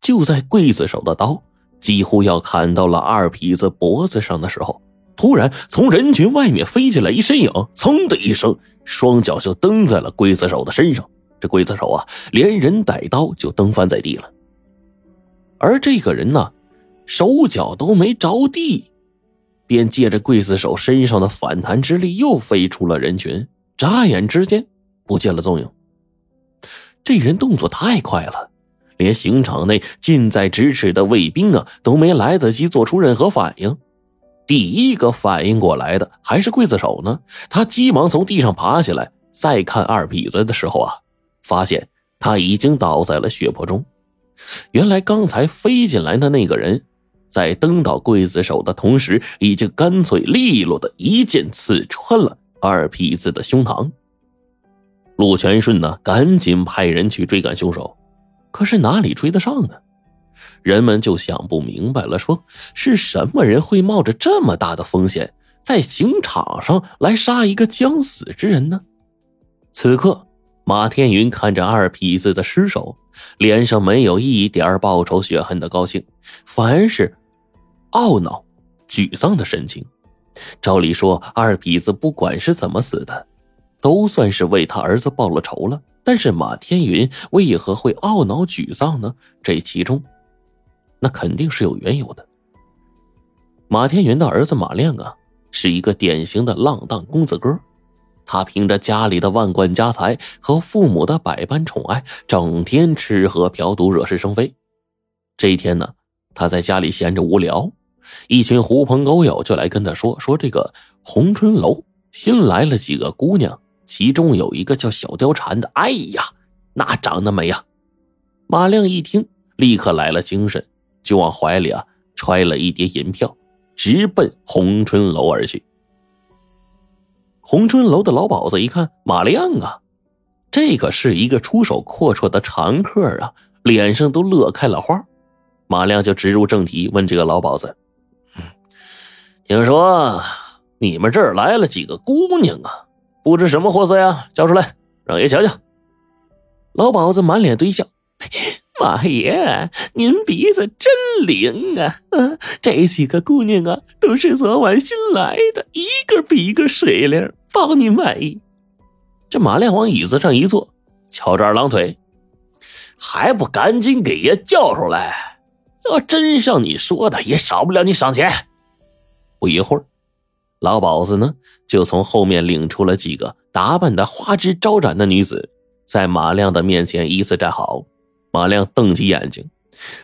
就在刽子手的刀几乎要砍到了二痞子脖子上的时候，突然从人群外面飞进来一身影，噌的一声，双脚就蹬在了刽子手的身上。这刽子手啊，连人带刀就蹬翻在地了。而这个人呢，手脚都没着地，便借着刽子手身上的反弹之力，又飞出了人群，眨眼之间不见了踪影。这人动作太快了，连刑场内近在咫尺的卫兵啊都没来得及做出任何反应。第一个反应过来的还是刽子手呢，他急忙从地上爬起来，再看二痞子的时候啊，发现他已经倒在了血泊中。原来刚才飞进来的那个人，在蹬倒刽子手的同时，已经干脆利落的一剑刺穿了二痞子的胸膛。陆全顺呢，赶紧派人去追赶凶手，可是哪里追得上呢？人们就想不明白了，说是什么人会冒着这么大的风险，在刑场上来杀一个将死之人呢？此刻，马天云看着二痞子的尸首，脸上没有一点报仇雪恨的高兴，反而是懊恼、沮丧的神情。照理说，二痞子不管是怎么死的。都算是为他儿子报了仇了，但是马天云为何会懊恼沮丧呢？这其中，那肯定是有缘由的。马天云的儿子马亮啊，是一个典型的浪荡公子哥，他凭着家里的万贯家财和父母的百般宠爱，整天吃喝嫖赌，惹是生非。这一天呢，他在家里闲着无聊，一群狐朋狗友就来跟他说说这个红春楼新来了几个姑娘。其中有一个叫小貂蝉的，哎呀，那长得美呀！马亮一听，立刻来了精神，就往怀里啊揣了一叠银票，直奔红春楼而去。红春楼的老鸨子一看马亮啊，这可是一个出手阔绰的常客啊，脸上都乐开了花。马亮就直入正题，问这个老鸨子：“听说你们这儿来了几个姑娘啊？”不知什么货色呀？交出来，让爷瞧瞧。老鸨子满脸堆笑：“马爷，您鼻子真灵啊！嗯，这几个姑娘啊，都是昨晚新来的，一个比一个水灵，包你满意。”这马亮往椅子上一坐，翘着二郎腿，还不赶紧给爷叫出来？要真像你说的，也少不了你赏钱。不一会儿。老鸨子呢，就从后面领出了几个打扮的花枝招展的女子，在马亮的面前依次站好。马亮瞪起眼睛，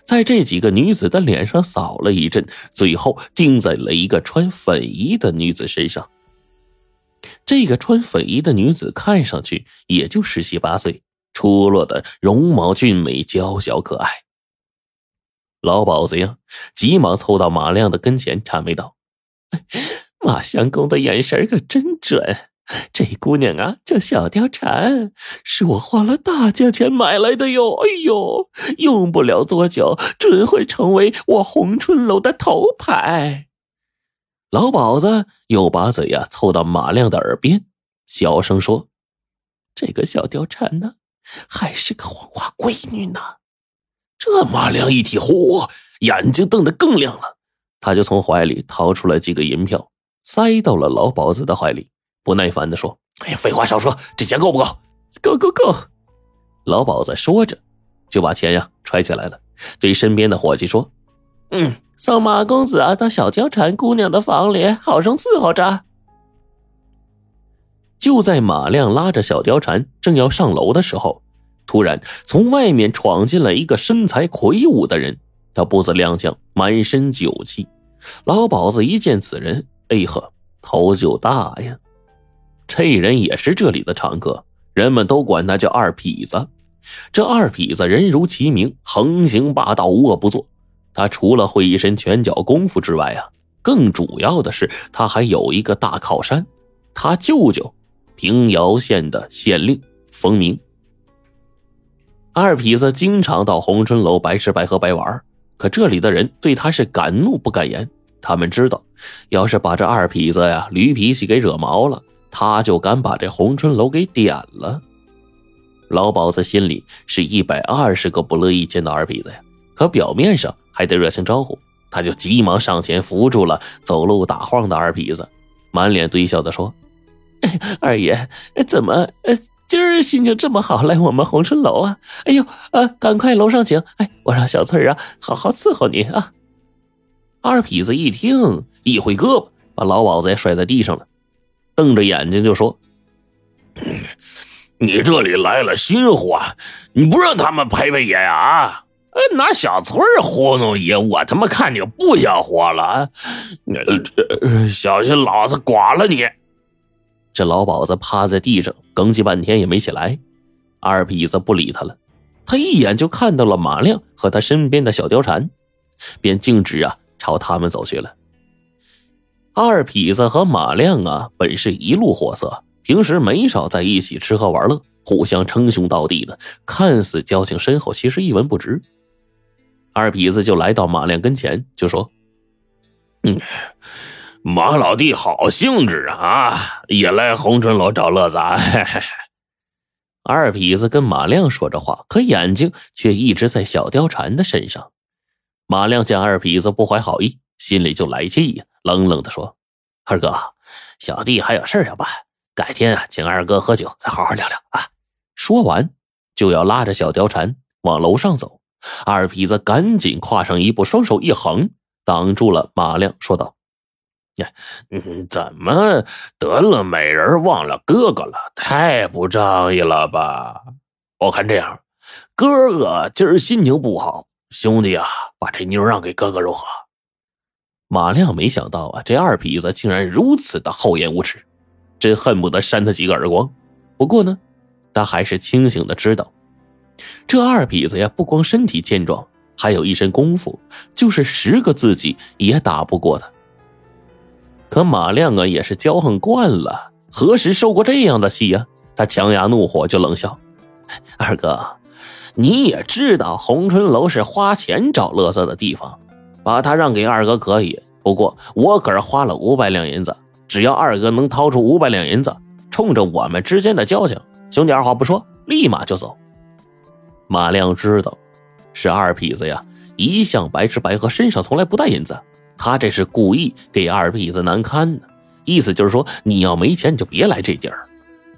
在这几个女子的脸上扫了一阵，最后定在了一个穿粉衣的女子身上。这个穿粉衣的女子看上去也就十七八岁，出落的容貌俊美、娇小可爱。老鸨子呀，急忙凑到马亮的跟前，谄媚道。马相公的眼神可真准，这姑娘啊叫小貂蝉，是我花了大价钱买来的哟。哎呦，用不了多久，准会成为我红春楼的头牌。老鸨子又把嘴呀凑到马亮的耳边，小声说：“这个小貂蝉呢，还是个黄花闺女呢。”这马亮一听，嚯，眼睛瞪得更亮了，他就从怀里掏出了几个银票。塞到了老鸨子的怀里，不耐烦的说：“哎呀，废话少说，这钱够不够？够够够！”老鸨子说着，就把钱呀揣起来了，对身边的伙计说：“嗯，送马公子啊到小貂蝉姑娘的房里，好生伺候着。”就在马亮拉着小貂蝉正要上楼的时候，突然从外面闯进了一个身材魁梧的人，他步子踉跄，满身酒气。老鸨子一见此人，哎呵，头就大呀！这人也是这里的常客，人们都管他叫二痞子。这二痞子人如其名，横行霸道，无恶不作。他除了会一身拳脚功夫之外啊，更主要的是他还有一个大靠山，他舅舅平遥县的县令冯明。二痞子经常到红春楼白吃白喝白玩，可这里的人对他是敢怒不敢言。他们知道，要是把这二痞子呀驴脾气给惹毛了，他就敢把这红春楼给点了。老鸨子心里是一百二十个不乐意见到二痞子呀，可表面上还得热情招呼，他就急忙上前扶住了走路打晃的二痞子，满脸堆笑的说：“二爷，怎么今儿心情这么好，来我们红春楼啊？哎呦，呃，赶快楼上请！哎，我让小翠儿啊好好伺候您啊。”二痞子一听，一挥胳膊，把老鸨子也摔在地上了，瞪着眼睛就说：“你这里来了新货，你不让他们陪陪爷呀？啊？”拿小翠儿糊弄爷，我他妈看你不想活了！小心老子剐了你！这老鸨子趴在地上，哽叽半天也没起来。二痞子不理他了，他一眼就看到了马亮和他身边的小貂蝉，便径直啊朝他们走去了。二痞子和马亮啊，本是一路货色，平时没少在一起吃喝玩乐，互相称兄道弟的，看似交情深厚，其实一文不值。二痞子就来到马亮跟前，就说：“嗯，马老弟好兴致啊，也来红春楼找乐子啊。”二痞子跟马亮说着话，可眼睛却一直在小貂蝉的身上。马亮见二痞子不怀好意，心里就来气呀，冷冷的说：“二哥，小弟还有事要办，改天啊，请二哥喝酒，再好好聊聊啊。”说完，就要拉着小貂蝉往楼上走。二痞子赶紧跨上一步，双手一横，挡住了马亮，说道：“呀，怎么得了美人忘了哥哥了？太不仗义了吧！我看这样，哥哥今儿心情不好，兄弟啊，把这妞让给哥哥如何？”马亮没想到啊，这二痞子竟然如此的厚颜无耻，真恨不得扇他几个耳光。不过呢，他还是清醒的知道。这二痞子呀，不光身体健壮，还有一身功夫，就是十个自己也打不过他。可马亮啊，也是骄横惯了，何时受过这样的气呀？他强压怒火，就冷笑：“二哥，你也知道红春楼是花钱找乐子的地方，把他让给二哥可以。不过我可是花了五百两银子，只要二哥能掏出五百两银子，冲着我们之间的交情，兄弟二话不说，立马就走。”马亮知道，是二痞子呀，一向白吃白喝，身上从来不带银子。他这是故意给二痞子难堪呢，意思就是说，你要没钱，你就别来这地儿。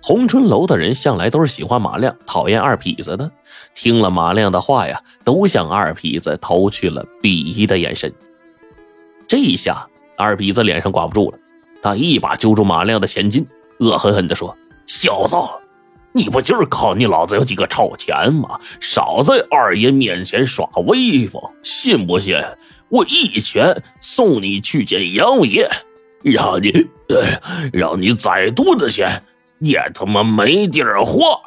红春楼的人向来都是喜欢马亮，讨厌二痞子的。听了马亮的话呀，都向二痞子投去了鄙夷的眼神。这一下，二痞子脸上挂不住了，他一把揪住马亮的前襟，恶狠狠地说：“小子！”你不就是靠你老子有几个臭钱吗？少在二爷面前耍威风，信不信我一拳送你去见阎王爷，让你，让你再多的钱也他妈没地儿画。